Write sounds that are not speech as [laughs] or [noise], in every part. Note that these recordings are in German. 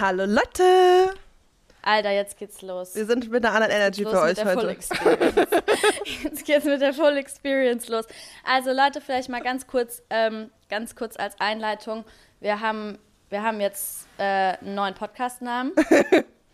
Hallo Leute! Alter, jetzt geht's los. Wir sind mit einer anderen Energy für euch heute. [laughs] jetzt geht's mit der Full Experience los. Also Leute, vielleicht mal ganz kurz, ähm, ganz kurz als Einleitung. Wir haben, wir haben jetzt äh, einen neuen Podcast-Namen.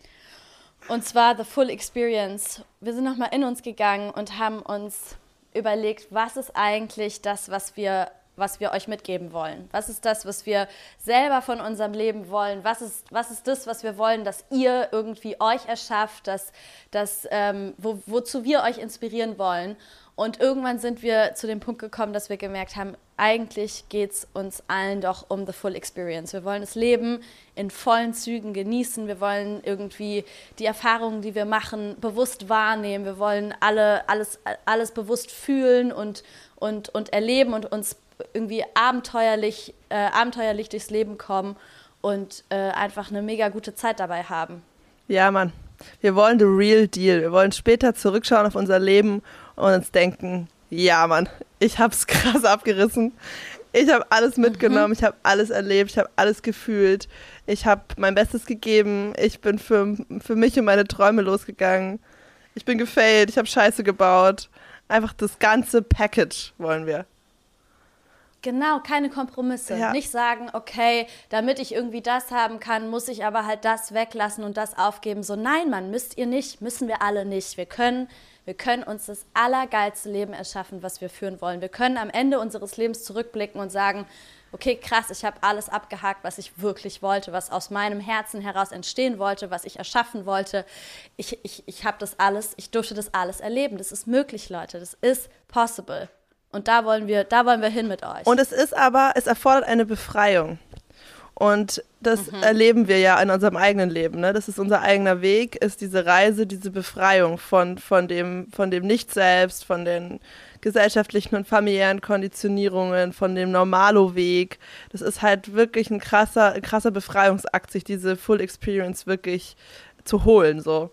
[laughs] und zwar The Full Experience. Wir sind nochmal in uns gegangen und haben uns überlegt, was ist eigentlich das, was wir was wir euch mitgeben wollen? Was ist das, was wir selber von unserem Leben wollen? Was ist, was ist das, was wir wollen, dass ihr irgendwie euch erschafft, dass, dass, ähm, wo, wozu wir euch inspirieren wollen? Und irgendwann sind wir zu dem Punkt gekommen, dass wir gemerkt haben, eigentlich geht es uns allen doch um the full experience. Wir wollen das Leben in vollen Zügen genießen. Wir wollen irgendwie die Erfahrungen, die wir machen, bewusst wahrnehmen. Wir wollen alle, alles, alles bewusst fühlen und, und, und erleben und uns irgendwie abenteuerlich, äh, abenteuerlich durchs Leben kommen und äh, einfach eine mega gute Zeit dabei haben. Ja, Mann. Wir wollen the real deal. Wir wollen später zurückschauen auf unser Leben und uns denken, ja, Mann, ich hab's [laughs] krass abgerissen. Ich habe alles mitgenommen, mhm. ich habe alles erlebt, ich habe alles gefühlt. Ich habe mein Bestes gegeben. Ich bin für, für mich und meine Träume losgegangen. Ich bin gefailt, ich habe Scheiße gebaut. Einfach das ganze Package wollen wir. Genau, keine Kompromisse. Ja. Nicht sagen, okay, damit ich irgendwie das haben kann, muss ich aber halt das weglassen und das aufgeben. So, nein, Mann, müsst ihr nicht, müssen wir alle nicht. Wir können, wir können uns das allergeilste Leben erschaffen, was wir führen wollen. Wir können am Ende unseres Lebens zurückblicken und sagen, okay, krass, ich habe alles abgehakt, was ich wirklich wollte, was aus meinem Herzen heraus entstehen wollte, was ich erschaffen wollte. Ich, ich, ich habe das alles, ich durfte das alles erleben. Das ist möglich, Leute. Das ist possible. Und da wollen wir, da wollen wir hin mit euch. Und es ist aber, es erfordert eine Befreiung. Und das mhm. erleben wir ja in unserem eigenen Leben. Ne? Das ist unser eigener Weg, ist diese Reise, diese Befreiung von, von dem, von dem Nicht-Selbst, von den gesellschaftlichen und familiären Konditionierungen, von dem Normalo-Weg. Das ist halt wirklich ein krasser, ein krasser Befreiungsakt, sich diese Full Experience wirklich zu holen. So.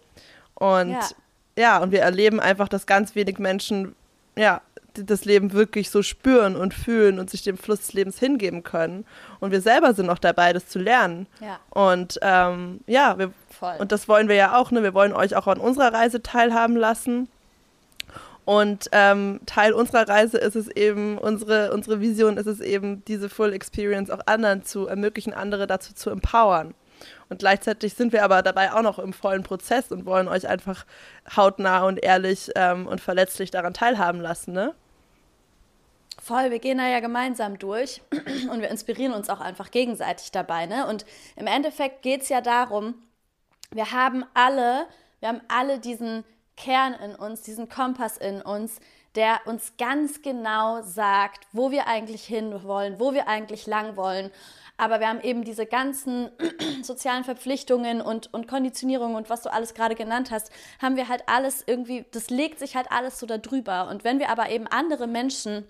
Und ja. ja, und wir erleben einfach, dass ganz wenig Menschen ja, das Leben wirklich so spüren und fühlen und sich dem Fluss des Lebens hingeben können. Und wir selber sind noch dabei, das zu lernen. Ja. Und ähm, ja, wir, und das wollen wir ja auch. Ne? Wir wollen euch auch an unserer Reise teilhaben lassen. Und ähm, Teil unserer Reise ist es eben, unsere, unsere Vision ist es eben, diese Full Experience auch anderen zu ermöglichen, andere dazu zu empowern. Und gleichzeitig sind wir aber dabei auch noch im vollen Prozess und wollen euch einfach hautnah und ehrlich ähm, und verletzlich daran teilhaben lassen, ne? Voll, wir gehen da ja gemeinsam durch [clears throat] und wir inspirieren uns auch einfach gegenseitig dabei. Ne? Und im Endeffekt geht es ja darum, wir haben alle, wir haben alle diesen Kern in uns, diesen Kompass in uns, der uns ganz genau sagt, wo wir eigentlich hin wollen, wo wir eigentlich lang wollen. Aber wir haben eben diese ganzen [clears throat] sozialen Verpflichtungen und, und Konditionierungen und was du alles gerade genannt hast, haben wir halt alles irgendwie, das legt sich halt alles so darüber. Und wenn wir aber eben andere Menschen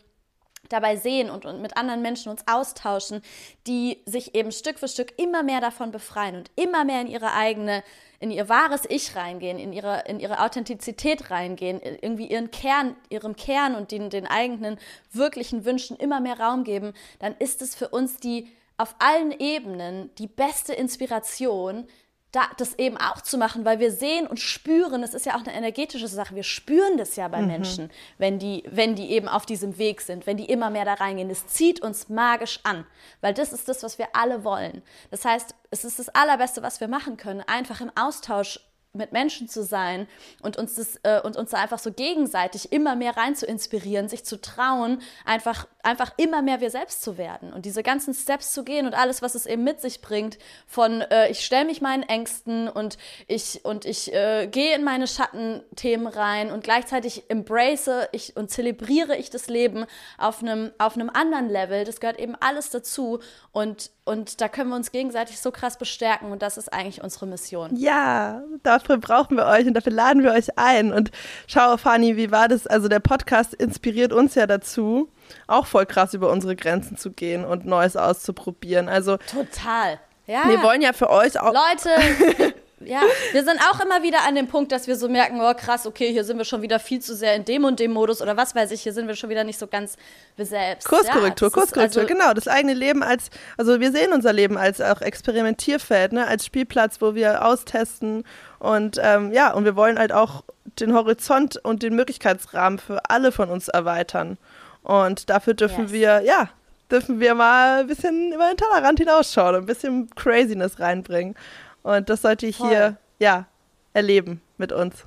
dabei sehen und, und mit anderen Menschen uns austauschen, die sich eben Stück für Stück immer mehr davon befreien und immer mehr in ihre eigene, in ihr wahres Ich reingehen, in ihre, in ihre Authentizität reingehen, irgendwie ihren Kern, ihrem Kern und den, den eigenen wirklichen Wünschen immer mehr Raum geben, dann ist es für uns die auf allen Ebenen die beste Inspiration, da, das eben auch zu machen, weil wir sehen und spüren, es ist ja auch eine energetische Sache, wir spüren das ja bei mhm. Menschen, wenn die, wenn die eben auf diesem Weg sind, wenn die immer mehr da reingehen. Es zieht uns magisch an, weil das ist das, was wir alle wollen. Das heißt, es ist das Allerbeste, was wir machen können, einfach im Austausch mit Menschen zu sein und uns das äh, und uns da einfach so gegenseitig immer mehr rein zu inspirieren, sich zu trauen, einfach einfach immer mehr wir selbst zu werden und diese ganzen Steps zu gehen und alles, was es eben mit sich bringt, von äh, ich stelle mich meinen Ängsten und ich und ich äh, gehe in meine Schattenthemen rein und gleichzeitig embrace ich und zelebriere ich das Leben auf einem auf einem anderen Level. Das gehört eben alles dazu und und da können wir uns gegenseitig so krass bestärken und das ist eigentlich unsere Mission. Ja, dafür brauchen wir euch und dafür laden wir euch ein. Und schau, Fanny, wie war das? Also der Podcast inspiriert uns ja dazu, auch voll krass über unsere Grenzen zu gehen und Neues auszuprobieren. Also total. Ja. Wir wollen ja für euch auch. Leute, [laughs] ja, wir sind auch immer wieder an dem Punkt, dass wir so merken, oh krass, okay, hier sind wir schon wieder viel zu sehr in dem und dem Modus oder was weiß ich, hier sind wir schon wieder nicht so ganz wir selbst. Kurskorrektur, ja, Kurskorrektur, also, genau. Das eigene Leben als, also wir sehen unser Leben als auch Experimentierfeld, ne, als Spielplatz, wo wir austesten und ähm, ja, und wir wollen halt auch den Horizont und den Möglichkeitsrahmen für alle von uns erweitern. Und dafür dürfen yes. wir, ja, dürfen wir mal ein bisschen über den Tellerrand hinausschauen und ein bisschen Craziness reinbringen. Und das sollte ich Voll. hier, ja, erleben mit uns.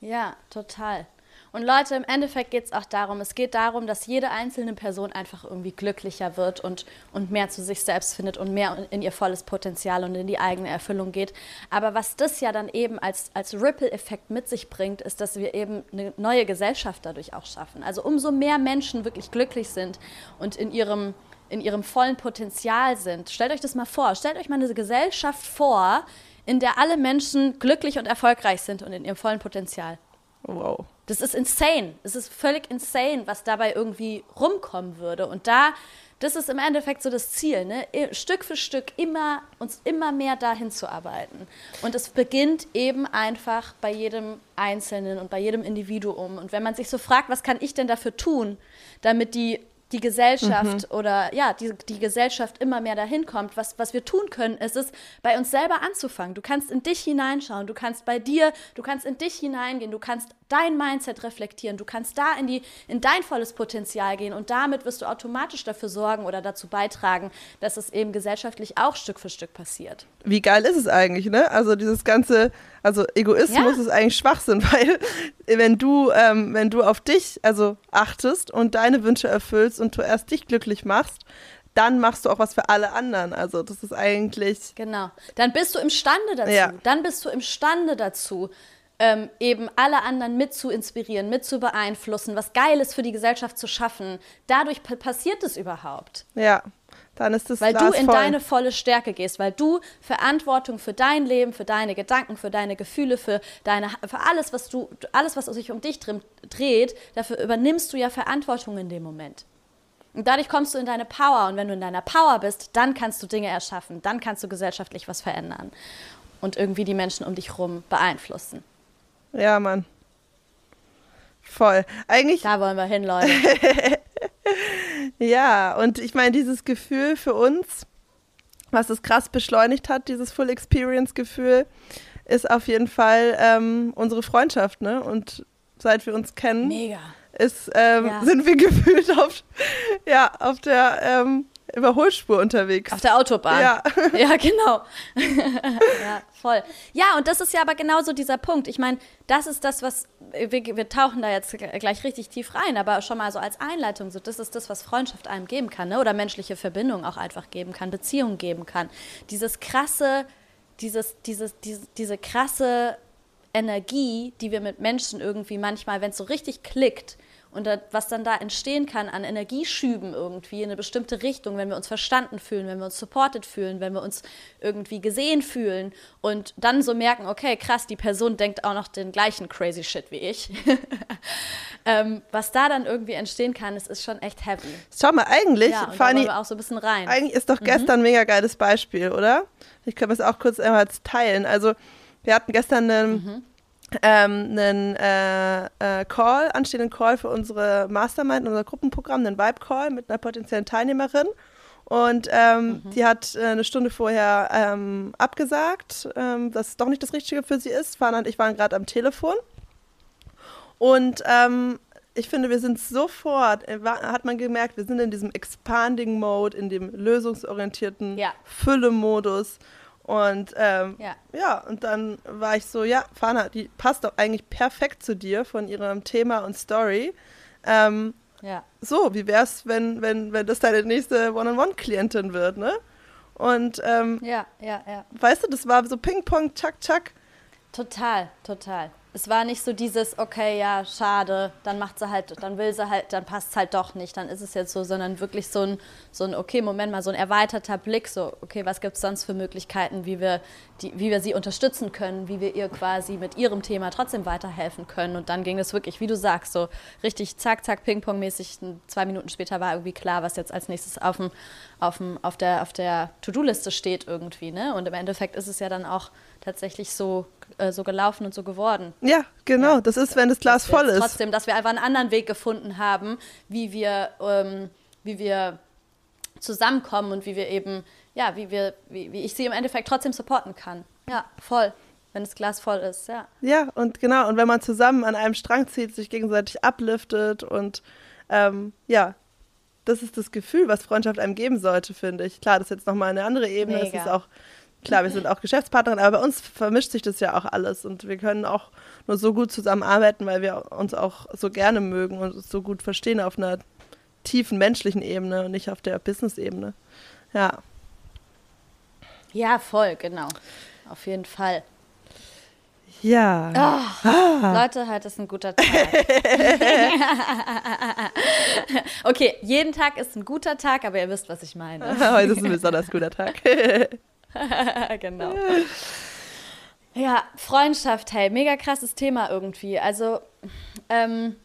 Ja, total. Und Leute, im Endeffekt geht es auch darum, es geht darum, dass jede einzelne Person einfach irgendwie glücklicher wird und, und mehr zu sich selbst findet und mehr in ihr volles Potenzial und in die eigene Erfüllung geht. Aber was das ja dann eben als, als Ripple-Effekt mit sich bringt, ist, dass wir eben eine neue Gesellschaft dadurch auch schaffen. Also umso mehr Menschen wirklich glücklich sind und in ihrem in ihrem vollen Potenzial sind. Stellt euch das mal vor. Stellt euch mal eine Gesellschaft vor, in der alle Menschen glücklich und erfolgreich sind und in ihrem vollen Potenzial. Wow. Das ist insane. Es ist völlig insane, was dabei irgendwie rumkommen würde. Und da, das ist im Endeffekt so das Ziel, ne? Stück für Stück immer, uns immer mehr dahin zu arbeiten. Und es beginnt eben einfach bei jedem Einzelnen und bei jedem Individuum. Und wenn man sich so fragt, was kann ich denn dafür tun, damit die die Gesellschaft mhm. oder ja, die, die Gesellschaft immer mehr dahin kommt. Was, was wir tun können, ist es, bei uns selber anzufangen. Du kannst in dich hineinschauen, du kannst bei dir, du kannst in dich hineingehen, du kannst dein Mindset reflektieren, du kannst da in, die, in dein volles Potenzial gehen und damit wirst du automatisch dafür sorgen oder dazu beitragen, dass es eben gesellschaftlich auch Stück für Stück passiert. Wie geil ist es eigentlich, ne? Also dieses ganze, also Egoismus ja. ist eigentlich Schwachsinn, [laughs] weil wenn du, ähm, wenn du auf dich also achtest und deine Wünsche erfüllst und du erst dich glücklich machst, dann machst du auch was für alle anderen. Also das ist eigentlich. Genau. Dann bist du imstande dazu. Ja. Dann bist du imstande dazu, ähm, eben alle anderen mit zu inspirieren, mit zu beeinflussen, was Geiles für die Gesellschaft zu schaffen. Dadurch passiert es überhaupt. Ja, dann ist es Weil du in voll. deine volle Stärke gehst, weil du Verantwortung für dein Leben, für deine Gedanken, für deine Gefühle, für deine, für alles, was du, alles, was sich um dich dreht, dafür übernimmst du ja Verantwortung in dem Moment. Und dadurch kommst du in deine Power. Und wenn du in deiner Power bist, dann kannst du Dinge erschaffen. Dann kannst du gesellschaftlich was verändern. Und irgendwie die Menschen um dich herum beeinflussen. Ja, Mann. Voll. Eigentlich. Da wollen wir hin, Leute. [laughs] ja, und ich meine, dieses Gefühl für uns, was es krass beschleunigt hat, dieses Full Experience Gefühl, ist auf jeden Fall ähm, unsere Freundschaft, ne? Und seit wir uns kennen, Mega. Ist, ähm, ja. sind wir [laughs] gefühlt auf, ja, auf der ähm, Überholspur unterwegs. Auf der Autobahn. Ja, [laughs] ja genau. [laughs] ja, voll. Ja, und das ist ja aber genauso dieser Punkt. Ich meine, das ist das, was, wir, wir, tauchen da jetzt gleich richtig tief rein, aber schon mal so als Einleitung, so das ist das, was Freundschaft einem geben kann, ne? oder menschliche Verbindung auch einfach geben kann, Beziehung geben kann. Dieses krasse, dieses, dieses, diese, diese krasse Energie, die wir mit Menschen irgendwie manchmal, wenn es so richtig klickt, und da, was dann da entstehen kann an Energieschüben irgendwie in eine bestimmte Richtung, wenn wir uns verstanden fühlen, wenn wir uns supported fühlen, wenn wir uns irgendwie gesehen fühlen und dann so merken, okay, krass, die Person denkt auch noch den gleichen crazy Shit wie ich. [laughs] ähm, was da dann irgendwie entstehen kann, das ist schon echt heavy. Schau mal, eigentlich, ja, und Fanny, auch so ein bisschen rein. Eigentlich ist doch mhm. gestern ein mega geiles Beispiel, oder? Ich kann das auch kurz einmal teilen. Also, wir hatten gestern einen. Mhm ähm, einen äh, äh, Call, anstehenden Call für unsere Mastermind, unser Gruppenprogramm, einen Vibe-Call mit einer potenziellen Teilnehmerin. Und ähm, mhm. die hat äh, eine Stunde vorher ähm, abgesagt, ähm, dass es doch nicht das Richtige für sie ist. Und ich waren gerade am Telefon. Und ähm, ich finde, wir sind sofort, äh, hat man gemerkt, wir sind in diesem Expanding Mode, in dem lösungsorientierten ja. Fülle-Modus. Und ähm, ja. ja, und dann war ich so, ja, Fana, die passt doch eigentlich perfekt zu dir von ihrem Thema und Story. Ähm, ja. So, wie wär's, wenn, wenn, wenn das deine nächste One-on-One-Klientin wird, ne? Und ähm, ja, ja, ja. Weißt du, das war so Ping-Pong, Chuck, Chuck. Total, total. Es war nicht so dieses, okay, ja, schade, dann macht sie halt, dann will sie halt, dann passt es halt doch nicht, dann ist es jetzt so, sondern wirklich so ein, so ein, okay, Moment mal, so ein erweiterter Blick, so, okay, was gibt es sonst für Möglichkeiten, wie wir, die, wie wir sie unterstützen können, wie wir ihr quasi mit ihrem Thema trotzdem weiterhelfen können. Und dann ging es wirklich, wie du sagst, so richtig zack, zack, Ping-Pong-mäßig. Zwei Minuten später war irgendwie klar, was jetzt als nächstes auf, dem, auf, dem, auf der, auf der To-Do-Liste steht irgendwie. Ne? Und im Endeffekt ist es ja dann auch tatsächlich so, äh, so gelaufen und so geworden. Ja, genau. Ja. Das ist, wenn das Glas voll ist. Trotzdem, dass wir einfach einen anderen Weg gefunden haben, wie wir, ähm, wie wir zusammenkommen und wie wir eben, ja, wie wir, wie, wie ich sie im Endeffekt trotzdem supporten kann. Ja, voll. Wenn das Glas voll ist, ja. Ja, und genau, und wenn man zusammen an einem Strang zieht, sich gegenseitig upliftet und ähm, ja, das ist das Gefühl, was Freundschaft einem geben sollte, finde ich. Klar, das ist jetzt nochmal eine andere Ebene. Mega. Das ist auch Klar, wir sind auch Geschäftspartnerin, aber bei uns vermischt sich das ja auch alles und wir können auch nur so gut zusammenarbeiten, weil wir uns auch so gerne mögen und uns so gut verstehen auf einer tiefen menschlichen Ebene und nicht auf der Business-Ebene. Ja. Ja, voll, genau. Auf jeden Fall. Ja. Oh, ah. Leute, heute ist ein guter Tag. [laughs] okay, jeden Tag ist ein guter Tag, aber ihr wisst, was ich meine. [laughs] heute ist ein besonders guter Tag. [laughs] [laughs] genau. Ja, Freundschaft, hey, mega krasses Thema irgendwie. Also, ähm,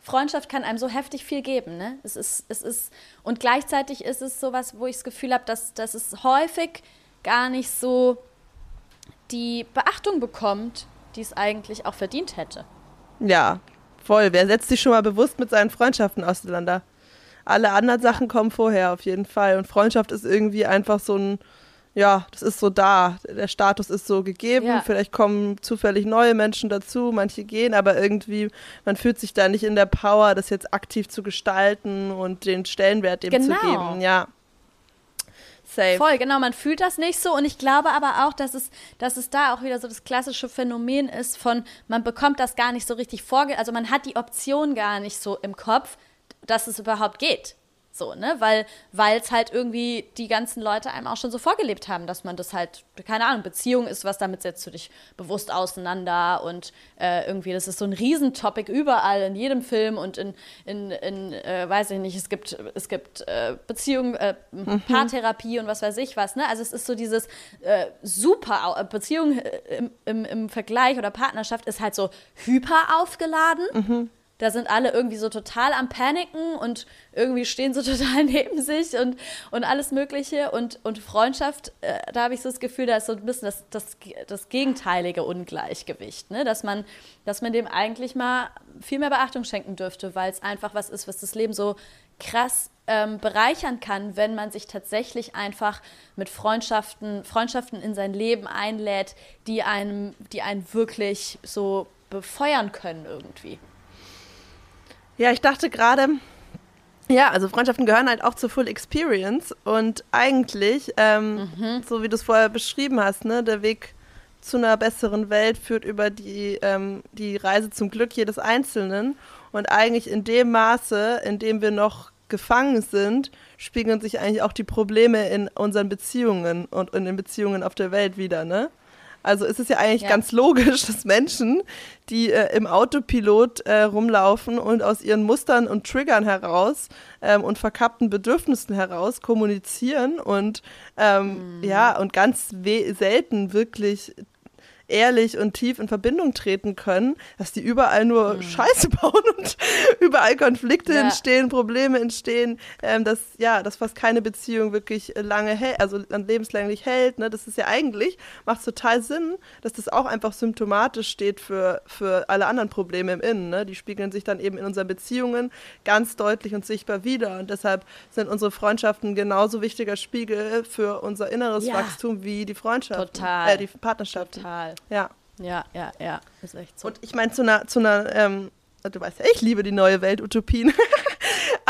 Freundschaft kann einem so heftig viel geben, ne? Es ist, es ist, und gleichzeitig ist es sowas, wo ich das Gefühl habe, dass, dass es häufig gar nicht so die Beachtung bekommt, die es eigentlich auch verdient hätte. Ja, voll. Wer setzt sich schon mal bewusst mit seinen Freundschaften auseinander? Alle anderen Sachen kommen vorher auf jeden Fall. Und Freundschaft ist irgendwie einfach so ein, ja, das ist so da. Der Status ist so gegeben. Ja. Vielleicht kommen zufällig neue Menschen dazu, manche gehen, aber irgendwie, man fühlt sich da nicht in der Power, das jetzt aktiv zu gestalten und den Stellenwert dem genau. zu geben. Ja. Safe. Voll, genau, man fühlt das nicht so und ich glaube aber auch, dass es, dass es da auch wieder so das klassische Phänomen ist von, man bekommt das gar nicht so richtig vorge, also man hat die Option gar nicht so im Kopf, dass es überhaupt geht. So, ne? Weil es halt irgendwie die ganzen Leute einem auch schon so vorgelebt haben, dass man das halt, keine Ahnung, Beziehung ist was, damit setzt du dich bewusst auseinander und äh, irgendwie, das ist so ein Riesentopic überall in jedem Film und in, in, in äh, weiß ich nicht, es gibt, es gibt äh, Beziehung, äh, mhm. Paartherapie und was weiß ich was, ne? Also es ist so dieses äh, super, Beziehung äh, im, im, im Vergleich oder Partnerschaft ist halt so hyper aufgeladen. Mhm da sind alle irgendwie so total am Paniken und irgendwie stehen so [laughs] total neben sich und, und alles Mögliche. Und, und Freundschaft, äh, da habe ich so das Gefühl, da ist so ein bisschen das, das, das gegenteilige Ungleichgewicht, ne? dass, man, dass man dem eigentlich mal viel mehr Beachtung schenken dürfte, weil es einfach was ist, was das Leben so krass ähm, bereichern kann, wenn man sich tatsächlich einfach mit Freundschaften, Freundschaften in sein Leben einlädt, die einem, die einen wirklich so befeuern können irgendwie. Ja, ich dachte gerade, ja, also Freundschaften gehören halt auch zur Full Experience und eigentlich, ähm, mhm. so wie du es vorher beschrieben hast, ne, der Weg zu einer besseren Welt führt über die, ähm, die Reise zum Glück jedes Einzelnen und eigentlich in dem Maße, in dem wir noch gefangen sind, spiegeln sich eigentlich auch die Probleme in unseren Beziehungen und in den Beziehungen auf der Welt wieder, ne? Also ist es ja eigentlich ja. ganz logisch, dass Menschen, die äh, im Autopilot äh, rumlaufen und aus ihren Mustern und Triggern heraus ähm, und verkappten Bedürfnissen heraus kommunizieren und ähm, mhm. ja, und ganz selten wirklich ehrlich und tief in Verbindung treten können, dass die überall nur mhm. Scheiße [laughs] bauen und überall Konflikte ja. entstehen, Probleme entstehen, ähm, dass ja, das fast keine Beziehung wirklich lange hält, also lebenslänglich hält. Ne? Das ist ja eigentlich, macht total Sinn, dass das auch einfach symptomatisch steht für, für alle anderen Probleme im Innen. Ne? Die spiegeln sich dann eben in unseren Beziehungen ganz deutlich und sichtbar wieder. Und deshalb sind unsere Freundschaften genauso wichtiger Spiegel für unser inneres ja. Wachstum wie die Freundschaft. Total. Äh, die Partnerschaft. Total. Ja. Ja, ja, ja, ist echt so. Und ich meine, zu einer, zu einer ähm, du weißt ja, ich liebe die neue Welt, Utopien. [laughs]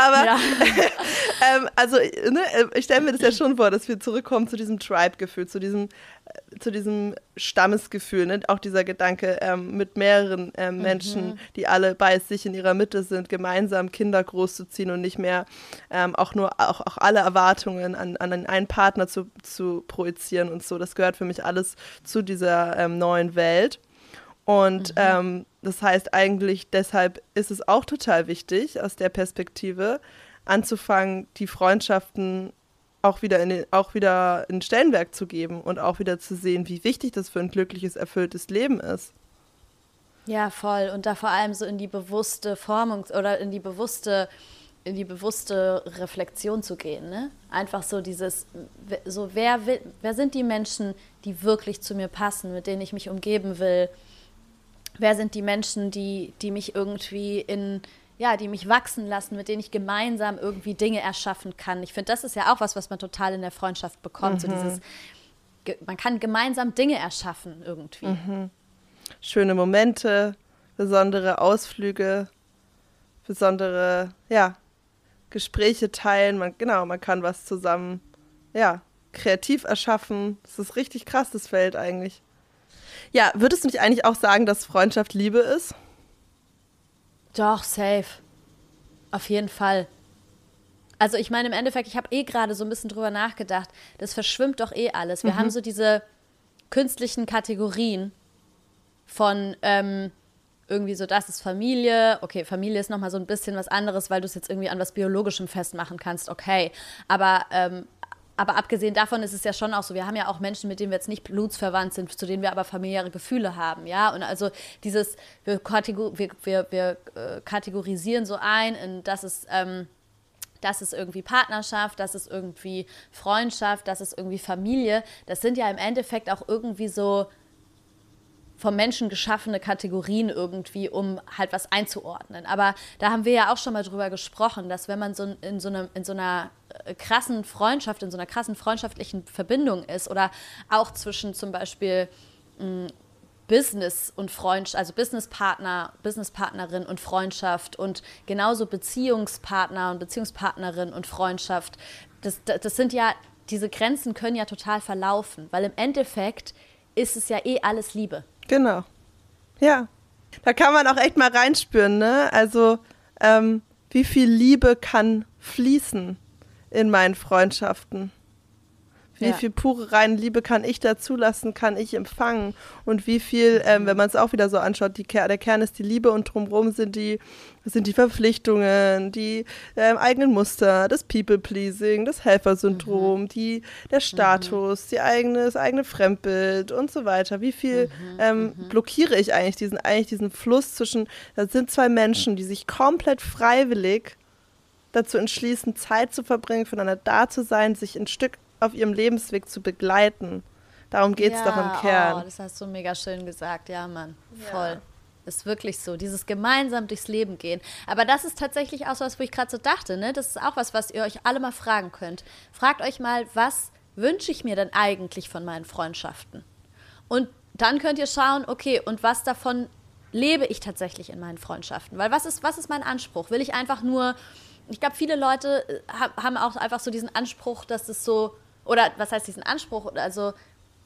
Aber, ja. [laughs] ähm, also, ne, ich stelle mir das ja schon vor, dass wir zurückkommen zu diesem Tribe-Gefühl, zu diesem, äh, zu diesem Stammesgefühl, ne? auch dieser Gedanke, ähm, mit mehreren ähm, mhm. Menschen, mhm. die alle bei sich in ihrer Mitte sind, gemeinsam Kinder großzuziehen und nicht mehr ähm, auch nur auch, auch alle Erwartungen an, an einen Partner zu, zu projizieren und so. Das gehört für mich alles zu dieser ähm, neuen Welt. Und mhm. ähm, das heißt eigentlich, deshalb ist es auch total wichtig, aus der Perspektive anzufangen, die Freundschaften auch wieder in den, auch wieder in Stellenwerk zu geben und auch wieder zu sehen, wie wichtig das für ein glückliches, erfülltes Leben ist. Ja, voll. Und da vor allem so in die bewusste Formung oder in die bewusste, in die bewusste Reflexion zu gehen. Ne? Einfach so dieses, so wer, will, wer sind die Menschen, die wirklich zu mir passen, mit denen ich mich umgeben will? Wer sind die Menschen, die, die mich irgendwie in, ja, die mich wachsen lassen, mit denen ich gemeinsam irgendwie Dinge erschaffen kann. Ich finde, das ist ja auch was, was man total in der Freundschaft bekommt. Mhm. So dieses, man kann gemeinsam Dinge erschaffen irgendwie. Mhm schöne Momente, besondere Ausflüge, besondere, ja, Gespräche teilen. Man, genau, man kann was zusammen, ja, kreativ erschaffen. Das ist richtig krass, das Feld eigentlich. Ja, würdest du nicht eigentlich auch sagen, dass Freundschaft Liebe ist? Doch, safe. Auf jeden Fall. Also ich meine, im Endeffekt, ich habe eh gerade so ein bisschen drüber nachgedacht, das verschwimmt doch eh alles. Wir mhm. haben so diese künstlichen Kategorien, von ähm, irgendwie so, das ist Familie. Okay, Familie ist nochmal so ein bisschen was anderes, weil du es jetzt irgendwie an was Biologischem festmachen kannst. Okay, aber ähm, aber abgesehen davon ist es ja schon auch so, wir haben ja auch Menschen, mit denen wir jetzt nicht blutsverwandt sind, zu denen wir aber familiäre Gefühle haben, ja. Und also dieses, wir, kategor wir, wir, wir äh, kategorisieren so ein, in, das ist, ähm, das ist irgendwie Partnerschaft, das ist irgendwie Freundschaft, das ist irgendwie Familie. Das sind ja im Endeffekt auch irgendwie so vom Menschen geschaffene Kategorien irgendwie, um halt was einzuordnen. Aber da haben wir ja auch schon mal drüber gesprochen, dass wenn man so in so, einem, in so einer äh, krassen Freundschaft, in so einer krassen freundschaftlichen Verbindung ist oder auch zwischen zum Beispiel mh, Business und Freundschaft, also Businesspartner, Businesspartnerin und Freundschaft und genauso Beziehungspartner und Beziehungspartnerin und Freundschaft. Das, das sind ja, diese Grenzen können ja total verlaufen, weil im Endeffekt ist es ja eh alles Liebe. Genau. Ja. Da kann man auch echt mal reinspüren, ne? Also, ähm, wie viel Liebe kann fließen in meinen Freundschaften? Wie ja. viel pure reine Liebe kann ich da zulassen, kann ich empfangen? Und wie viel, ähm, wenn man es auch wieder so anschaut, die, der Kern ist die Liebe und drumherum sind die, sind die Verpflichtungen, die ähm, eigenen Muster, das People-Pleasing, das Helfersyndrom, mhm. die, der Status, mhm. die eigene, das eigene Fremdbild und so weiter. Wie viel mhm. Ähm, mhm. blockiere ich eigentlich diesen, eigentlich diesen Fluss zwischen, da sind zwei Menschen, die sich komplett freiwillig dazu entschließen, Zeit zu verbringen, füreinander da zu sein, sich ein Stück auf ihrem Lebensweg zu begleiten. Darum geht es ja, doch im Kern. Oh, das hast du mega schön gesagt, ja, Mann. Voll. Ja. Ist wirklich so, dieses gemeinsam durchs Leben gehen. Aber das ist tatsächlich auch so was, wo ich gerade so dachte, ne? Das ist auch was, was ihr euch alle mal fragen könnt. Fragt euch mal, was wünsche ich mir denn eigentlich von meinen Freundschaften? Und dann könnt ihr schauen, okay, und was davon lebe ich tatsächlich in meinen Freundschaften? Weil was ist, was ist mein Anspruch? Will ich einfach nur, ich glaube, viele Leute äh, haben auch einfach so diesen Anspruch, dass es so oder was heißt diesen Anspruch? Also,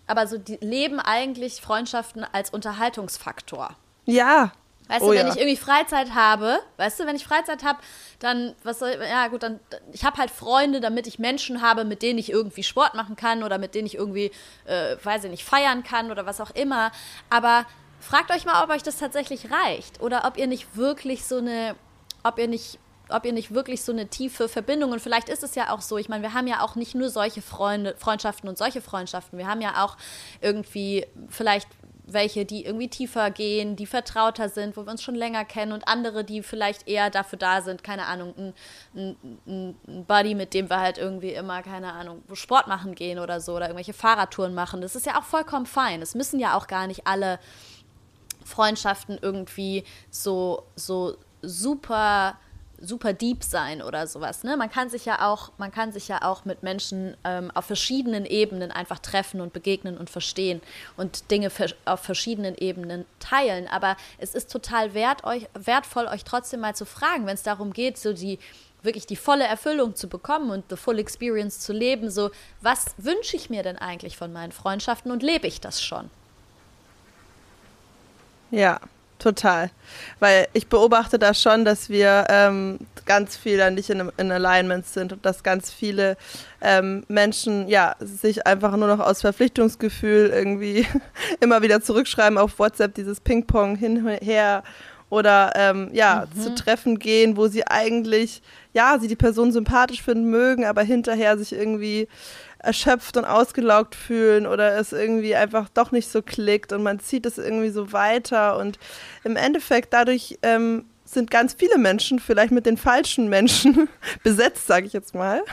aber so die leben eigentlich Freundschaften als Unterhaltungsfaktor. Ja. Weißt oh, du, wenn ja. ich irgendwie Freizeit habe, weißt du, wenn ich Freizeit habe, dann, was soll, ja gut, dann, ich habe halt Freunde, damit ich Menschen habe, mit denen ich irgendwie Sport machen kann oder mit denen ich irgendwie, äh, weiß ich nicht, feiern kann oder was auch immer. Aber fragt euch mal, ob euch das tatsächlich reicht oder ob ihr nicht wirklich so eine, ob ihr nicht ob ihr nicht wirklich so eine tiefe Verbindung und vielleicht ist es ja auch so, ich meine, wir haben ja auch nicht nur solche Freunde, Freundschaften und solche Freundschaften, wir haben ja auch irgendwie vielleicht welche, die irgendwie tiefer gehen, die vertrauter sind, wo wir uns schon länger kennen und andere, die vielleicht eher dafür da sind, keine Ahnung, ein, ein, ein Buddy, mit dem wir halt irgendwie immer, keine Ahnung, Sport machen gehen oder so oder irgendwelche Fahrradtouren machen. Das ist ja auch vollkommen fein. Es müssen ja auch gar nicht alle Freundschaften irgendwie so, so super super deep sein oder sowas. Ne? Man kann sich ja auch, man kann sich ja auch mit Menschen ähm, auf verschiedenen Ebenen einfach treffen und begegnen und verstehen und Dinge auf verschiedenen Ebenen teilen. Aber es ist total wert, euch, wertvoll, euch trotzdem mal zu fragen, wenn es darum geht, so die wirklich die volle Erfüllung zu bekommen und the full experience zu leben. So, was wünsche ich mir denn eigentlich von meinen Freundschaften und lebe ich das schon? Ja, total. Weil ich beobachte da schon, dass wir ähm, ganz viele nicht in, in Alignment sind und dass ganz viele ähm, Menschen ja sich einfach nur noch aus Verpflichtungsgefühl irgendwie [laughs] immer wieder zurückschreiben auf WhatsApp, dieses Ping-Pong hin und her oder ähm, ja, mhm. zu Treffen gehen, wo sie eigentlich, ja, sie die Person sympathisch finden mögen, aber hinterher sich irgendwie erschöpft und ausgelaugt fühlen oder es irgendwie einfach doch nicht so klickt und man zieht es irgendwie so weiter und im Endeffekt dadurch ähm, sind ganz viele Menschen vielleicht mit den falschen Menschen [laughs] besetzt, sage ich jetzt mal.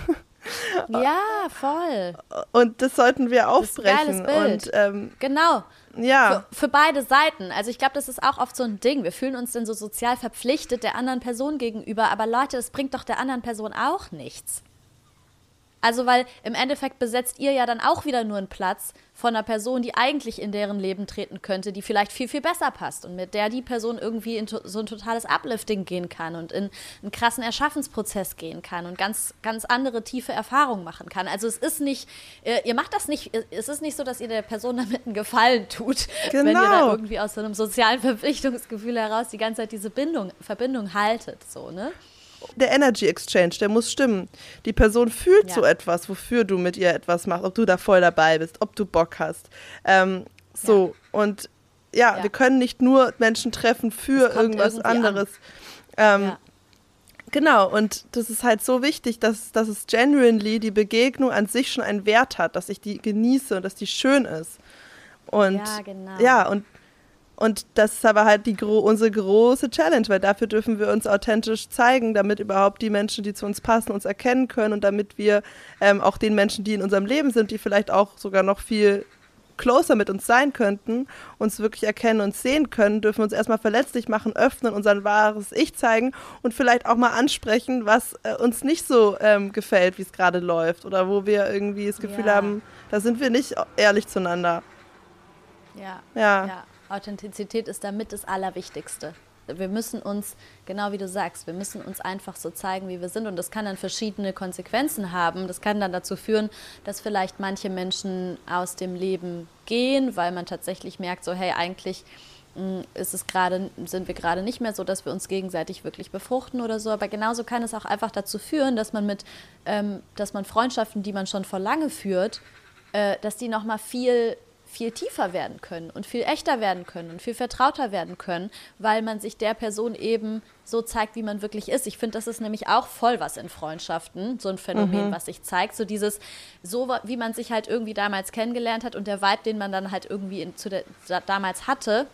Ja, voll. Und das sollten wir aufbrechen. Und, ähm, genau. Ja. Für, für, beide Seiten. Also ich glaube, das ist auch oft so ein Ding. Wir fühlen uns dann so sozial verpflichtet der anderen Person gegenüber. Aber Leute, das bringt doch der anderen Person auch nichts. Also, weil im Endeffekt besetzt ihr ja dann auch wieder nur einen Platz von einer Person, die eigentlich in deren Leben treten könnte, die vielleicht viel, viel besser passt und mit der die Person irgendwie in so ein totales Uplifting gehen kann und in einen krassen Erschaffensprozess gehen kann und ganz, ganz andere tiefe Erfahrungen machen kann. Also, es ist nicht, äh, ihr macht das nicht, es ist nicht so, dass ihr der Person [laughs] damit einen Gefallen tut, genau. wenn ihr da genau. irgendwie aus so einem sozialen Verpflichtungsgefühl heraus die ganze Zeit diese Bindung, Verbindung haltet, so, ne? Der Energy Exchange, der muss stimmen. Die Person fühlt ja. so etwas, wofür du mit ihr etwas machst, ob du da voll dabei bist, ob du Bock hast. Ähm, so, ja. und ja, ja, wir können nicht nur Menschen treffen für irgendwas anderes. Ähm, genau, und das ist halt so wichtig, dass, dass es genuinely die Begegnung an sich schon einen Wert hat, dass ich die genieße und dass die schön ist. Und ja, genau. ja und und das ist aber halt die, unsere große Challenge, weil dafür dürfen wir uns authentisch zeigen, damit überhaupt die Menschen, die zu uns passen, uns erkennen können und damit wir ähm, auch den Menschen, die in unserem Leben sind, die vielleicht auch sogar noch viel closer mit uns sein könnten, uns wirklich erkennen und sehen können, dürfen wir uns erstmal verletzlich machen, öffnen, unser wahres Ich zeigen und vielleicht auch mal ansprechen, was äh, uns nicht so ähm, gefällt, wie es gerade läuft oder wo wir irgendwie das Gefühl ja. haben, da sind wir nicht ehrlich zueinander. Ja. ja. ja. Authentizität ist damit das Allerwichtigste. Wir müssen uns, genau wie du sagst, wir müssen uns einfach so zeigen, wie wir sind. Und das kann dann verschiedene Konsequenzen haben. Das kann dann dazu führen, dass vielleicht manche Menschen aus dem Leben gehen, weil man tatsächlich merkt, so hey, eigentlich hm, ist es gerade, sind wir gerade nicht mehr so, dass wir uns gegenseitig wirklich befruchten oder so. Aber genauso kann es auch einfach dazu führen, dass man mit, ähm, dass man Freundschaften, die man schon vor lange führt, äh, dass die nochmal viel viel tiefer werden können und viel echter werden können und viel vertrauter werden können, weil man sich der Person eben so zeigt, wie man wirklich ist. Ich finde, das ist nämlich auch voll was in Freundschaften, so ein Phänomen, mhm. was sich zeigt. So dieses, so wie man sich halt irgendwie damals kennengelernt hat und der Vibe, den man dann halt irgendwie in, zu der, damals hatte,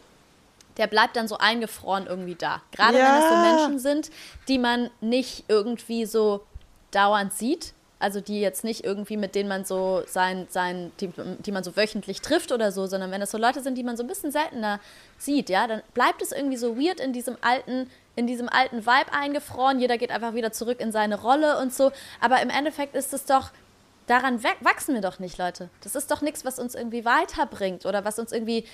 der bleibt dann so eingefroren irgendwie da. Gerade ja. wenn es so Menschen sind, die man nicht irgendwie so dauernd sieht, also die jetzt nicht irgendwie, mit denen man so sein, sein die, die man so wöchentlich trifft oder so, sondern wenn es so Leute sind, die man so ein bisschen seltener sieht, ja, dann bleibt es irgendwie so weird in diesem alten, in diesem alten Vibe eingefroren. Jeder geht einfach wieder zurück in seine Rolle und so. Aber im Endeffekt ist es doch, daran wachsen wir doch nicht, Leute. Das ist doch nichts, was uns irgendwie weiterbringt oder was uns irgendwie,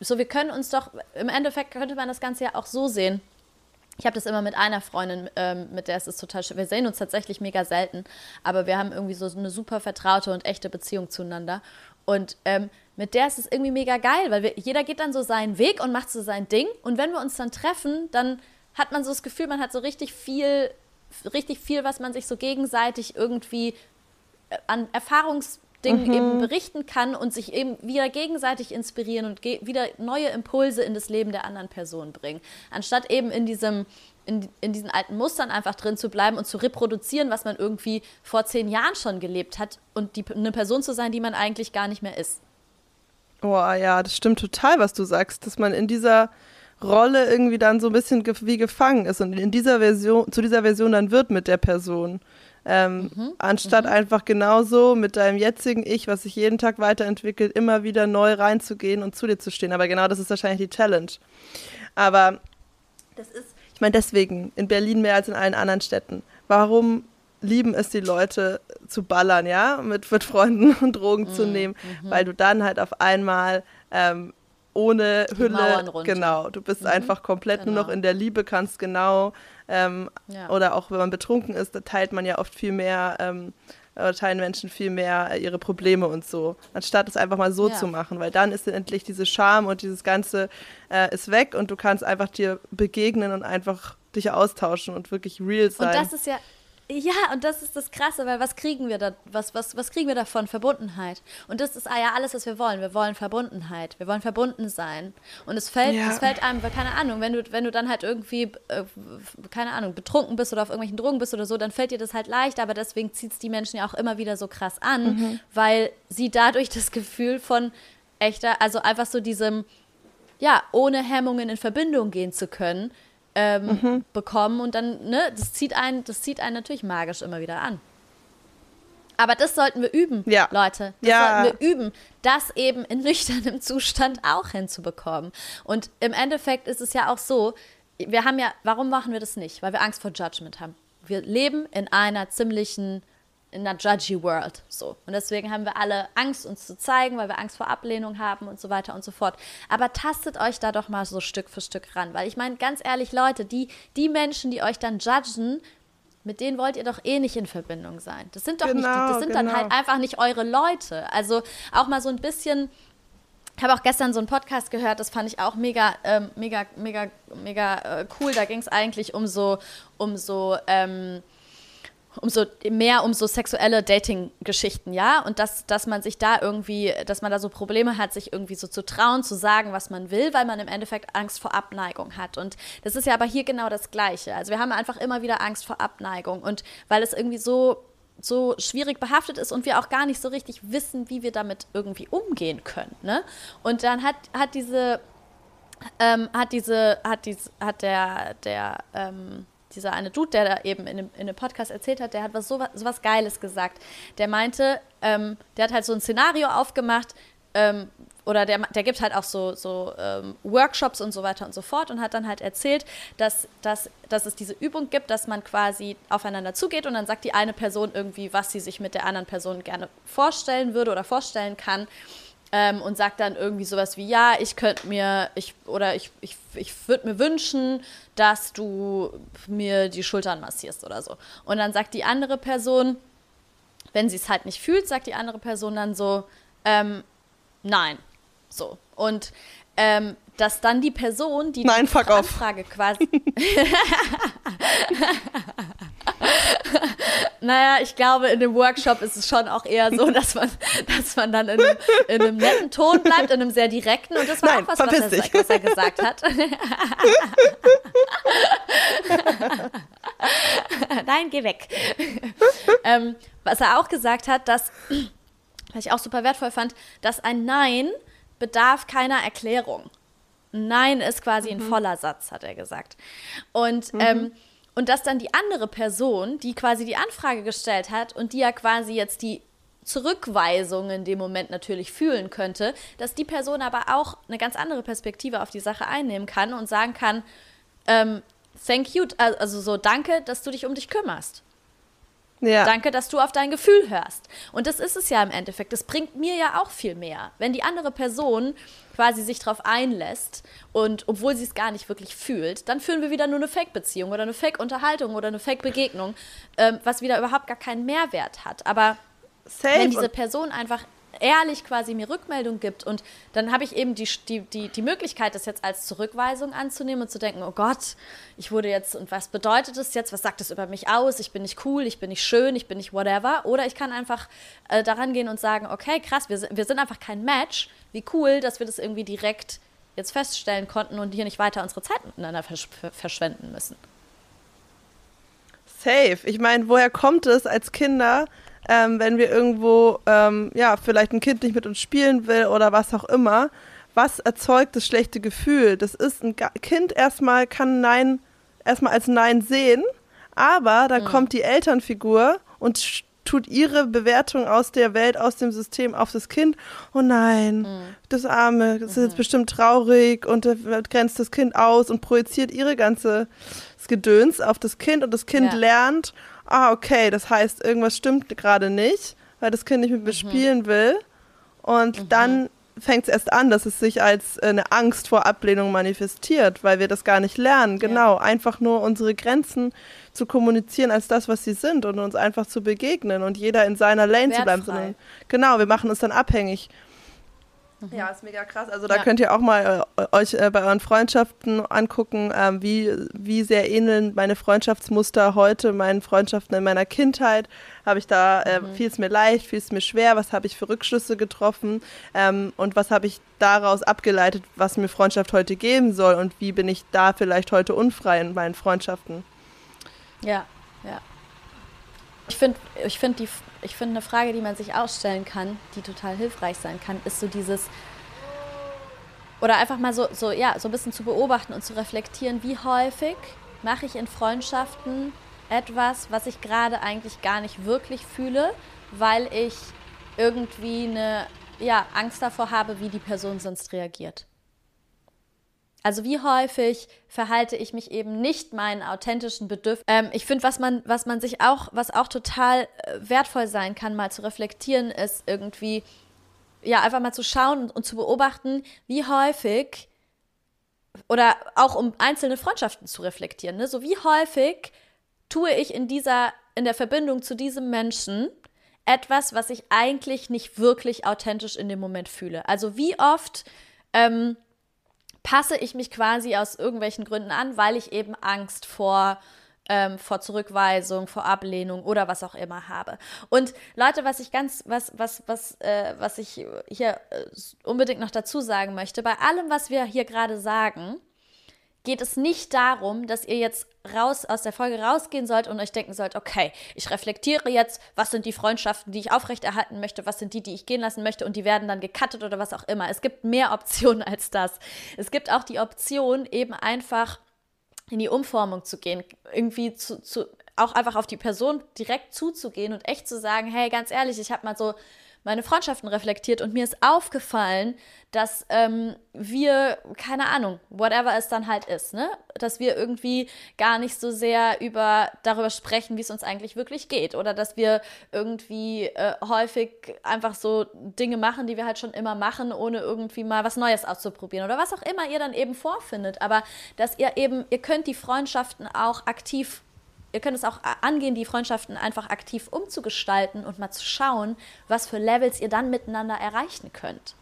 so wir können uns doch, im Endeffekt könnte man das Ganze ja auch so sehen ich habe das immer mit einer Freundin, ähm, mit der ist es total schön. Wir sehen uns tatsächlich mega selten, aber wir haben irgendwie so eine super vertraute und echte Beziehung zueinander. Und ähm, mit der ist es irgendwie mega geil, weil wir, jeder geht dann so seinen Weg und macht so sein Ding. Und wenn wir uns dann treffen, dann hat man so das Gefühl, man hat so richtig viel, richtig viel, was man sich so gegenseitig irgendwie äh, an Erfahrungs Dingen mhm. eben berichten kann und sich eben wieder gegenseitig inspirieren und ge wieder neue Impulse in das Leben der anderen Person bringen. Anstatt eben in diesem in, in diesen alten Mustern einfach drin zu bleiben und zu reproduzieren, was man irgendwie vor zehn Jahren schon gelebt hat und die, eine Person zu sein, die man eigentlich gar nicht mehr ist. Oh ja, das stimmt total, was du sagst, dass man in dieser Rolle irgendwie dann so ein bisschen ge wie gefangen ist und in dieser Version, zu dieser Version dann wird mit der Person. Ähm, mhm. Anstatt mhm. einfach genauso mit deinem jetzigen Ich, was sich jeden Tag weiterentwickelt, immer wieder neu reinzugehen und zu dir zu stehen. Aber genau das ist wahrscheinlich die Challenge. Aber das ist, ich meine, deswegen in Berlin mehr als in allen anderen Städten. Warum lieben es die Leute zu ballern, ja, mit, mit Freunden [laughs] und Drogen mhm. zu nehmen? Mhm. Weil du dann halt auf einmal ähm, ohne die Hülle, genau, du bist mhm. einfach komplett genau. nur noch genau. in der Liebe, kannst genau ähm, ja. Oder auch wenn man betrunken ist, teilt man ja oft viel mehr ähm, oder teilen Menschen viel mehr ihre Probleme und so, anstatt es einfach mal so ja. zu machen, weil dann ist endlich diese Scham und dieses Ganze äh, ist weg und du kannst einfach dir begegnen und einfach dich austauschen und wirklich real sein. Und das ist ja, ja, und das ist das Krasse, weil was kriegen wir da, was, was, was kriegen wir davon? Verbundenheit. Und das ist ja alles, was wir wollen. Wir wollen Verbundenheit. Wir wollen verbunden sein. Und es fällt, ja. es fällt einem, keine Ahnung, wenn du, wenn du dann halt irgendwie, äh, keine Ahnung, betrunken bist oder auf irgendwelchen Drogen bist oder so, dann fällt dir das halt leicht, aber deswegen zieht es die Menschen ja auch immer wieder so krass an, mhm. weil sie dadurch das Gefühl von echter, also einfach so diesem, ja, ohne Hemmungen in Verbindung gehen zu können, ähm, mhm. bekommen und dann, ne, das zieht einen, das zieht einen natürlich magisch immer wieder an. Aber das sollten wir üben, ja. Leute. Das ja. sollten wir üben, das eben in [laughs] nüchternem Zustand auch hinzubekommen. Und im Endeffekt ist es ja auch so, wir haben ja, warum machen wir das nicht? Weil wir Angst vor Judgment haben. Wir leben in einer ziemlichen in einer judgy world. So. Und deswegen haben wir alle Angst, uns zu zeigen, weil wir Angst vor Ablehnung haben und so weiter und so fort. Aber tastet euch da doch mal so Stück für Stück ran. Weil ich meine, ganz ehrlich, Leute, die, die Menschen, die euch dann judgen, mit denen wollt ihr doch eh nicht in Verbindung sein. Das sind doch genau, nicht, das sind genau. dann halt einfach nicht eure Leute. Also auch mal so ein bisschen. Ich habe auch gestern so einen Podcast gehört, das fand ich auch mega, ähm, mega, mega, mega äh, cool. Da ging es eigentlich um so, um so, ähm, um so mehr um so sexuelle Dating-Geschichten, ja, und dass, dass man sich da irgendwie, dass man da so Probleme hat, sich irgendwie so zu trauen, zu sagen, was man will, weil man im Endeffekt Angst vor Abneigung hat. Und das ist ja aber hier genau das Gleiche. Also wir haben einfach immer wieder Angst vor Abneigung und weil es irgendwie so so schwierig behaftet ist und wir auch gar nicht so richtig wissen, wie wir damit irgendwie umgehen können. Ne? Und dann hat, hat diese, ähm, hat diese, hat dies, hat der, der, ähm, dieser eine Dude, der da eben in einem Podcast erzählt hat, der hat was so, so was Geiles gesagt. Der meinte, ähm, der hat halt so ein Szenario aufgemacht, ähm, oder der, der gibt halt auch so, so ähm, Workshops und so weiter und so fort und hat dann halt erzählt, dass, dass, dass es diese Übung gibt, dass man quasi aufeinander zugeht und dann sagt die eine Person irgendwie, was sie sich mit der anderen Person gerne vorstellen würde oder vorstellen kann ähm, und sagt dann irgendwie sowas wie, ja, ich könnte mir, ich, oder ich, ich, ich würde mir wünschen, dass du mir die Schultern massierst oder so. Und dann sagt die andere Person, wenn sie es halt nicht fühlt, sagt die andere Person dann so, ähm, nein. So. Und ähm, dass dann die Person, die Nein, die Anfrage quasi. [laughs] [laughs] [laughs] naja, ich glaube, in dem Workshop ist es schon auch eher so, dass man, dass man dann in einem, in einem netten Ton bleibt, in einem sehr direkten. Und das war Nein, auch was, was er, was er, gesagt hat. [laughs] Nein, geh weg. ähm, was er auch gesagt hat, dass, was ich auch super wertvoll fand, dass ein Nein bedarf keiner Erklärung. Nein ist quasi mhm. ein voller Satz, hat er gesagt. Und mhm. ähm, und dass dann die andere Person, die quasi die Anfrage gestellt hat und die ja quasi jetzt die Zurückweisung in dem Moment natürlich fühlen könnte, dass die Person aber auch eine ganz andere Perspektive auf die Sache einnehmen kann und sagen kann, ähm, thank you, also so danke, dass du dich um dich kümmerst. Ja. Danke, dass du auf dein Gefühl hörst. Und das ist es ja im Endeffekt. Das bringt mir ja auch viel mehr. Wenn die andere Person quasi sich darauf einlässt und obwohl sie es gar nicht wirklich fühlt, dann führen wir wieder nur eine Fake-Beziehung oder eine Fake-Unterhaltung oder eine Fake-Begegnung, ähm, was wieder überhaupt gar keinen Mehrwert hat. Aber Safe. wenn diese Person einfach ehrlich quasi mir Rückmeldung gibt und dann habe ich eben die, die, die, die Möglichkeit, das jetzt als Zurückweisung anzunehmen und zu denken, oh Gott, ich wurde jetzt, und was bedeutet das jetzt, was sagt das über mich aus, ich bin nicht cool, ich bin nicht schön, ich bin nicht whatever. Oder ich kann einfach äh, daran gehen und sagen, okay, krass, wir, wir sind einfach kein Match, wie cool, dass wir das irgendwie direkt jetzt feststellen konnten und hier nicht weiter unsere Zeit miteinander versch verschwenden müssen. Safe. Ich meine, woher kommt es als Kinder, ähm, wenn wir irgendwo, ähm, ja, vielleicht ein Kind nicht mit uns spielen will oder was auch immer, was erzeugt das schlechte Gefühl? Das ist ein Kind erstmal kann Nein erstmal als Nein sehen, aber dann mhm. kommt die Elternfigur und tut ihre Bewertung aus der Welt, aus dem System auf das Kind. Oh nein, mhm. das Arme, das ist jetzt mhm. bestimmt traurig und grenzt das Kind aus und projiziert ihre ganze Gedöns auf das Kind und das Kind ja. lernt, ah, okay, das heißt, irgendwas stimmt gerade nicht, weil das Kind nicht mit mir mhm. spielen will. Und mhm. dann fängt es erst an, dass es sich als äh, eine Angst vor Ablehnung manifestiert, weil wir das gar nicht lernen. Genau, ja. einfach nur unsere Grenzen zu kommunizieren als das, was sie sind und uns einfach zu begegnen und jeder in seiner Lane Wertfrei. zu bleiben. Genau, wir machen uns dann abhängig. Mhm. Ja, ist mega krass. Also da ja. könnt ihr auch mal äh, euch äh, bei euren Freundschaften angucken, äh, wie, wie sehr ähneln meine Freundschaftsmuster heute meinen Freundschaften in meiner Kindheit. Habe ich da, äh, mhm. fiel es mir leicht, fiel es mir schwer, was habe ich für Rückschlüsse getroffen ähm, und was habe ich daraus abgeleitet, was mir Freundschaft heute geben soll und wie bin ich da vielleicht heute unfrei in meinen Freundschaften. Ja, ja. Ich finde ich find die ich finde, eine Frage, die man sich ausstellen kann, die total hilfreich sein kann, ist so dieses, oder einfach mal so, so, ja, so ein bisschen zu beobachten und zu reflektieren, wie häufig mache ich in Freundschaften etwas, was ich gerade eigentlich gar nicht wirklich fühle, weil ich irgendwie eine ja, Angst davor habe, wie die Person sonst reagiert. Also wie häufig verhalte ich mich eben nicht meinen authentischen Bedürfnissen. Ähm, ich finde, was man, was man sich auch, was auch total äh, wertvoll sein kann, mal zu reflektieren, ist irgendwie, ja, einfach mal zu schauen und, zu beobachten, wie häufig oder auch um einzelne Freundschaften zu reflektieren, ne? so wie häufig tue ich in dieser, in der Verbindung zu diesem Menschen etwas, was ich eigentlich nicht wirklich authentisch in dem Moment fühle. Also wie oft ähm, passe ich mich quasi aus irgendwelchen Gründen an, weil ich eben Angst vor ähm, vor Zurückweisung, vor Ablehnung oder was auch immer habe. Und Leute, was ich ganz, was, was, was, äh, was ich hier äh, unbedingt noch dazu sagen möchte, bei allem, was wir hier gerade sagen, geht es nicht darum, dass ihr jetzt raus aus der Folge rausgehen sollt und euch denken sollt, okay, ich reflektiere jetzt, was sind die Freundschaften, die ich aufrechterhalten möchte, was sind die, die ich gehen lassen möchte und die werden dann gecuttet oder was auch immer. Es gibt mehr [laughs] Optionen als das. Es gibt auch die Option, eben einfach in die Umformung zu gehen, irgendwie zu, zu auch einfach auf die Person direkt zuzugehen und echt zu sagen, hey, ganz ehrlich, ich habe mal so meine Freundschaften reflektiert und mir ist aufgefallen, dass ähm, wir, keine Ahnung, whatever es dann halt ist, ne, dass wir irgendwie gar nicht so sehr über darüber sprechen, wie es uns eigentlich wirklich geht oder dass wir irgendwie äh, häufig einfach so Dinge machen, die wir halt schon immer machen, ohne irgendwie mal was Neues auszuprobieren oder was auch immer ihr dann eben vorfindet, aber dass ihr eben, ihr könnt die Freundschaften auch aktiv ihr könnt es auch angehen, die Freundschaften einfach aktiv umzugestalten und mal zu schauen, was für Levels ihr dann miteinander erreichen könnt.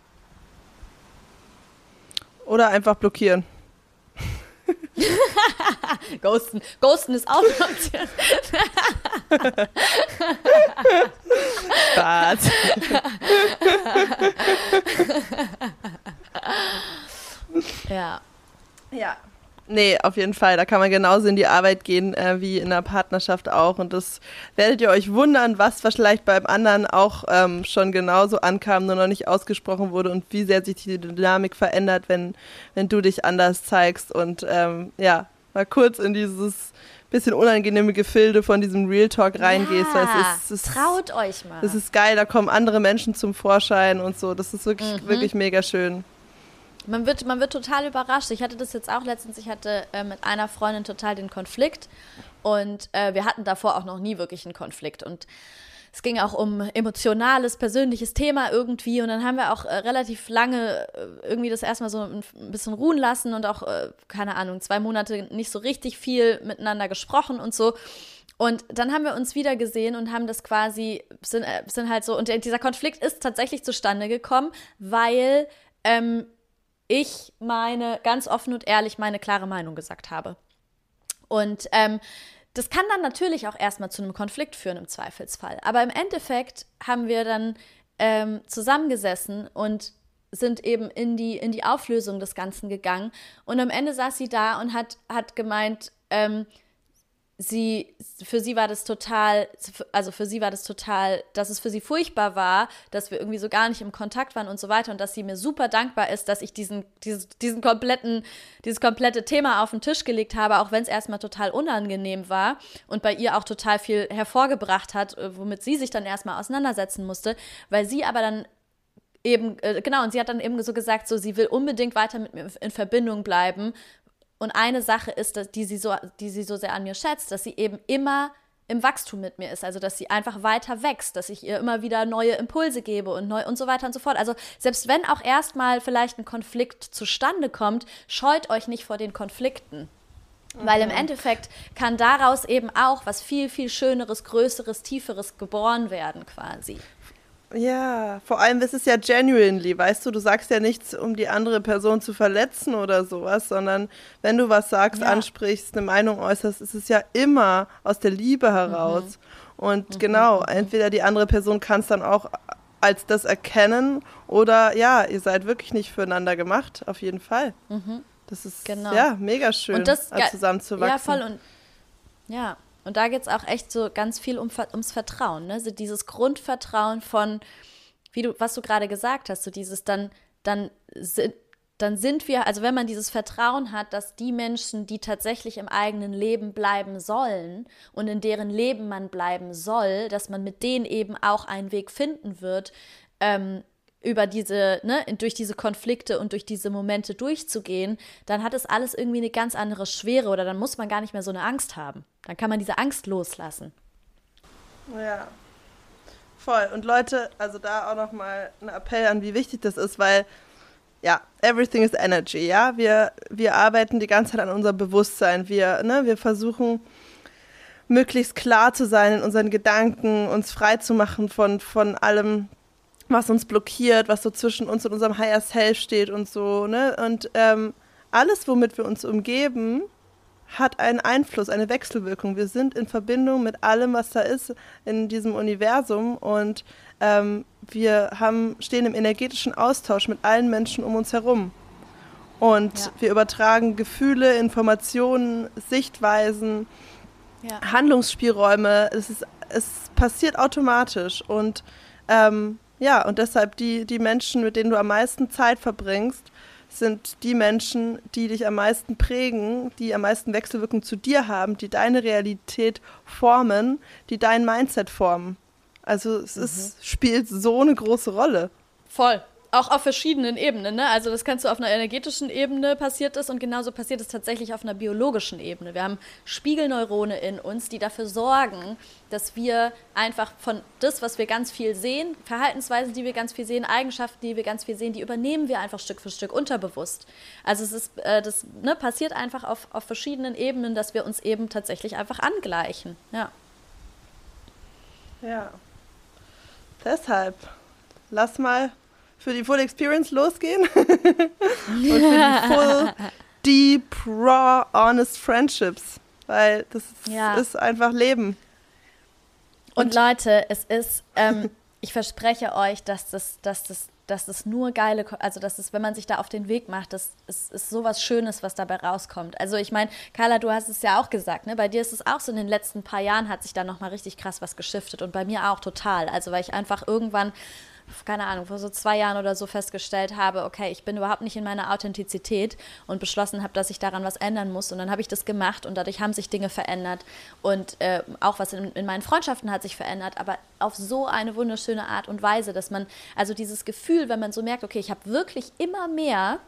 Oder einfach blockieren. [laughs] Ghosten. Ghosten ist auch eine Option. Spaß. [laughs] ja. Ja. Nee, auf jeden Fall. Da kann man genauso in die Arbeit gehen äh, wie in der Partnerschaft auch. Und das werdet ihr euch wundern, was vielleicht beim anderen auch ähm, schon genauso ankam, nur noch nicht ausgesprochen wurde und wie sehr sich die Dynamik verändert, wenn, wenn du dich anders zeigst. Und ähm, ja, mal kurz in dieses bisschen unangenehme Gefilde von diesem Real Talk reingehst. Ja, es ist, es traut euch mal. Das ist geil, da kommen andere Menschen zum Vorschein und so. Das ist wirklich, mhm. wirklich mega schön. Man wird, man wird total überrascht. Ich hatte das jetzt auch letztens, ich hatte äh, mit einer Freundin total den Konflikt und äh, wir hatten davor auch noch nie wirklich einen Konflikt und es ging auch um emotionales, persönliches Thema irgendwie und dann haben wir auch äh, relativ lange äh, irgendwie das erstmal so ein, ein, bisschen ruhen lassen und auch, äh, keine Ahnung, zwei Monate nicht so richtig viel miteinander gesprochen und so. Und dann haben wir uns wieder gesehen und haben das quasi, sind, äh, sind halt so, und dieser Konflikt ist tatsächlich zustande gekommen, weil ähm, ich meine, ganz offen und ehrlich meine klare Meinung gesagt habe. Und ähm, das kann dann natürlich auch erstmal zu einem Konflikt führen im Zweifelsfall. Aber im Endeffekt haben wir dann ähm, zusammengesessen und sind eben in die, in die Auflösung des Ganzen gegangen. Und am Ende saß sie da und hat, hat gemeint, ähm, sie, für sie war das total, also für sie war das total, dass es für sie furchtbar war, dass wir irgendwie so gar nicht im Kontakt waren und so weiter und dass sie mir super dankbar ist, dass ich diesen, dieses, diesen kompletten, dieses komplette Thema auf den Tisch gelegt habe, auch wenn es erstmal total unangenehm war und bei ihr auch total viel hervorgebracht hat, äh, womit sie sich dann erstmal auseinandersetzen musste, weil sie aber dann eben, äh, genau, und sie hat dann eben so gesagt, so, sie will unbedingt weiter mit mir in Verbindung bleiben, und eine Sache ist, dass, die, sie so, die sie so sehr an mir schätzt, dass sie eben immer im Wachstum mit mir ist, also dass sie einfach weiter wächst, dass ich ihr immer wieder neue Impulse gebe und neu und so weiter und so fort. Also selbst wenn auch erstmal vielleicht ein Konflikt zustande kommt, scheut euch nicht vor den Konflikten. Mhm. Weil im mhm. Endeffekt kann daraus eben auch was viel, viel Schöneres, Größeres, Tieferes geboren werden quasi. Ja, vor allem ist es ja genuinely, weißt du, du sagst ja nichts, um die andere Person zu verletzen oder sowas, sondern wenn du was sagst, ja. ansprichst, eine Meinung äußerst, ist es ja immer aus der Liebe heraus. Mhm. Und mhm. genau, entweder die andere Person kann es dann auch als das erkennen oder ja, ihr seid wirklich nicht füreinander gemacht, auf jeden Fall. Mhm. Das ist genau. ja mega schön, und das, zusammenzuwachsen. Ja, voll und ja, und da geht es auch echt so ganz viel um, ums Vertrauen, ne? So dieses Grundvertrauen von, wie du, was du gerade gesagt hast, so dieses dann, dann sind, dann sind wir, also wenn man dieses Vertrauen hat, dass die Menschen, die tatsächlich im eigenen Leben bleiben sollen und in deren Leben man bleiben soll, dass man mit denen eben auch einen Weg finden wird, ähm, über diese, ne, durch diese Konflikte und durch diese Momente durchzugehen, dann hat es alles irgendwie eine ganz andere Schwere oder dann muss man gar nicht mehr so eine Angst haben. Dann kann man diese Angst loslassen. Ja. Voll. Und Leute, also da auch nochmal ein Appell an, wie wichtig das ist, weil ja, everything is energy, ja. Wir, wir arbeiten die ganze Zeit an unserem Bewusstsein. Wir, ne, wir versuchen möglichst klar zu sein in unseren Gedanken, uns frei zu machen von, von allem, was uns blockiert, was so zwischen uns und unserem Higher Self steht und so, ne? Und ähm, alles, womit wir uns umgeben, hat einen Einfluss, eine Wechselwirkung. Wir sind in Verbindung mit allem, was da ist in diesem Universum und ähm, wir haben, stehen im energetischen Austausch mit allen Menschen um uns herum. Und ja. wir übertragen Gefühle, Informationen, Sichtweisen, ja. Handlungsspielräume. Es, ist, es passiert automatisch. Und ähm, ja, und deshalb die, die Menschen, mit denen du am meisten Zeit verbringst, sind die Menschen, die dich am meisten prägen, die am meisten Wechselwirkung zu dir haben, die deine Realität formen, die dein Mindset formen. Also es mhm. ist, spielt so eine große Rolle. Voll auch auf verschiedenen Ebenen. Ne? Also das kannst du auf einer energetischen Ebene passiert ist und genauso passiert es tatsächlich auf einer biologischen Ebene. Wir haben Spiegelneurone in uns, die dafür sorgen, dass wir einfach von das, was wir ganz viel sehen, Verhaltensweisen, die wir ganz viel sehen, Eigenschaften, die wir ganz viel sehen, die übernehmen wir einfach Stück für Stück unterbewusst. Also es ist, äh, das ne, passiert einfach auf, auf verschiedenen Ebenen, dass wir uns eben tatsächlich einfach angleichen. Ja. Ja. Deshalb, lass mal für die Full Experience losgehen [laughs] und für die Full Deep Raw Honest Friendships, weil das ja. ist einfach Leben. Und, und Leute, es ist, ähm, [laughs] ich verspreche euch, dass das, dass das dass das nur geile, also dass es, wenn man sich da auf den Weg macht, das ist, ist sowas Schönes, was dabei rauskommt. Also ich meine, Carla, du hast es ja auch gesagt, ne? Bei dir ist es auch so, in den letzten paar Jahren hat sich da nochmal richtig krass was geschiftet und bei mir auch total. Also weil ich einfach irgendwann keine Ahnung, vor so zwei Jahren oder so festgestellt habe, okay, ich bin überhaupt nicht in meiner Authentizität und beschlossen habe, dass ich daran was ändern muss. Und dann habe ich das gemacht und dadurch haben sich Dinge verändert. Und äh, auch was in, in meinen Freundschaften hat sich verändert, aber auf so eine wunderschöne Art und Weise, dass man, also dieses Gefühl, wenn man so merkt, okay, ich habe wirklich immer mehr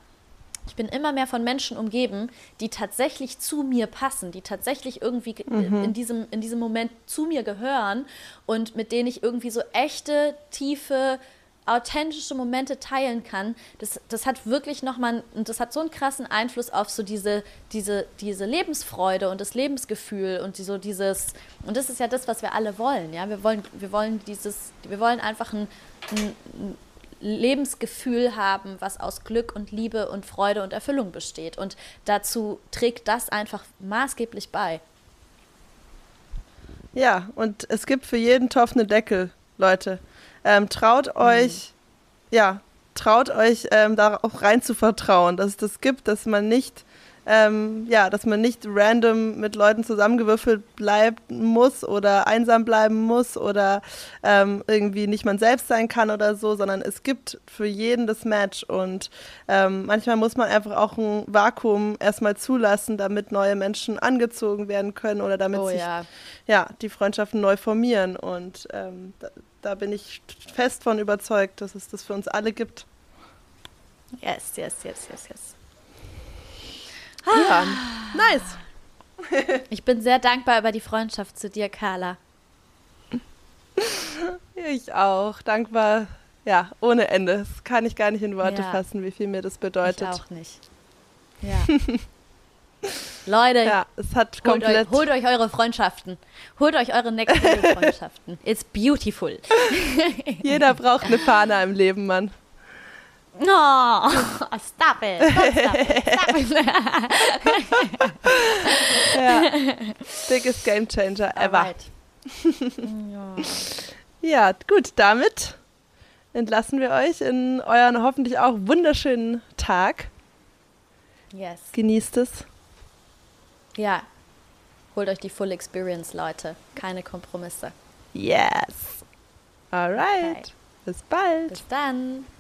ich bin immer mehr von Menschen umgeben, die tatsächlich zu mir passen, die tatsächlich irgendwie mhm. in, diesem, in diesem Moment zu mir gehören und mit denen ich irgendwie so echte, tiefe, authentische Momente teilen kann, das, das hat wirklich nochmal, und das hat so einen krassen Einfluss auf so diese, diese, diese Lebensfreude und das Lebensgefühl und die, so dieses, und das ist ja das, was wir alle wollen, ja, wir wollen, wir wollen dieses, wir wollen einfach ein, ein Lebensgefühl haben, was aus Glück und Liebe und Freude und Erfüllung besteht. Und dazu trägt das einfach maßgeblich bei. Ja, und es gibt für jeden Topf eine Deckel, Leute. Ähm, traut mhm. euch, ja, traut euch ähm, darauf rein zu vertrauen, dass es das gibt, dass man nicht ähm, ja, dass man nicht random mit Leuten zusammengewürfelt bleiben muss oder einsam bleiben muss oder ähm, irgendwie nicht man selbst sein kann oder so, sondern es gibt für jeden das Match und ähm, manchmal muss man einfach auch ein Vakuum erstmal zulassen, damit neue Menschen angezogen werden können oder damit oh, sich ja. ja. die Freundschaften neu formieren und ähm, da, da bin ich fest von überzeugt, dass es das für uns alle gibt. Yes, yes, yes, yes, yes. Ja, nice. [laughs] Ich bin sehr dankbar über die Freundschaft zu dir, Carla. Ich auch. Dankbar, ja, ohne Ende. Das kann ich gar nicht in Worte Ja. fassen, wie viel mir das bedeutet. Ich auch nicht. Ja. [laughs] Leute, Ja, es hat holt, euch, komplett. holt euch eure Freundschaften. Holt euch eure Level Freundschaften. It's beautiful. [laughs] Jeder braucht eine Fahne im Leben, Mann. Oh, [laughs] stop it. Stop it. Stop it. Ja. Biggest Game Changer ever. Alright. Ja, gut, damit entlassen wir euch in euren hoffentlich auch wunderschönen Tag. Yes. Genießt es. Ja. Holt euch die Full Experience, Leute. Keine Kompromisse. Yes. Alright. Okay. Bis bald. Bis dann.